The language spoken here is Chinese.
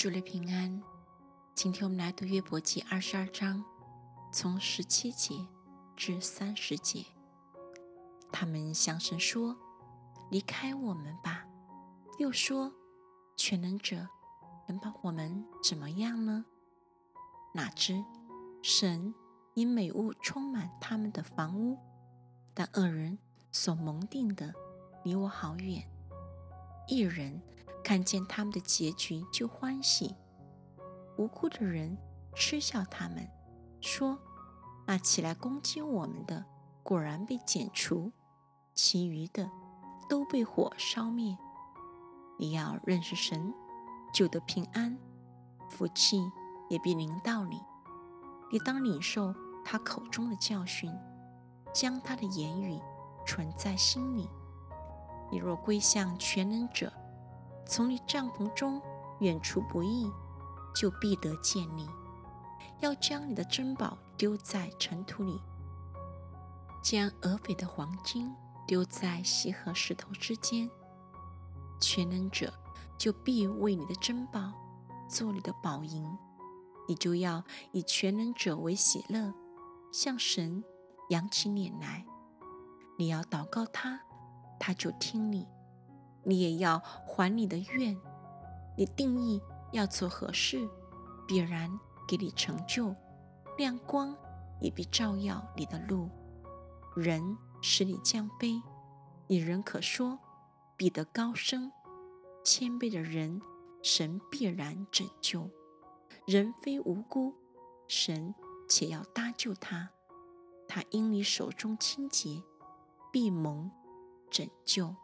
主了平安，今天我们来读约伯记二十二章，从十七节至三十节。他们向神说：“离开我们吧。”又说：“全能者能把我们怎么样呢？”哪知神因美物充满他们的房屋，但恶人所蒙定的离我好远。一人。看见他们的结局就欢喜，无辜的人嗤笑他们，说：“那起来攻击我们的，果然被剪除；其余的都被火烧灭。”你要认识神，就得平安，福气也必临到你。你当领受他口中的教训，将他的言语存在心里。你若归向全能者，从你帐篷中远处不易，就必得见你。要将你的珍宝丢在尘土里，将俄斐的黄金丢在溪河石头之间。全能者就必为你的珍宝做你的宝银，你就要以全能者为喜乐，向神扬起脸来。你要祷告他，他就听你。你也要还你的愿，你定义要做何事，必然给你成就，亮光也必照耀你的路。人使你降卑，你仍可说必得高升。谦卑的人，神必然拯救。人非无辜，神且要搭救他。他因你手中清洁，必蒙拯救。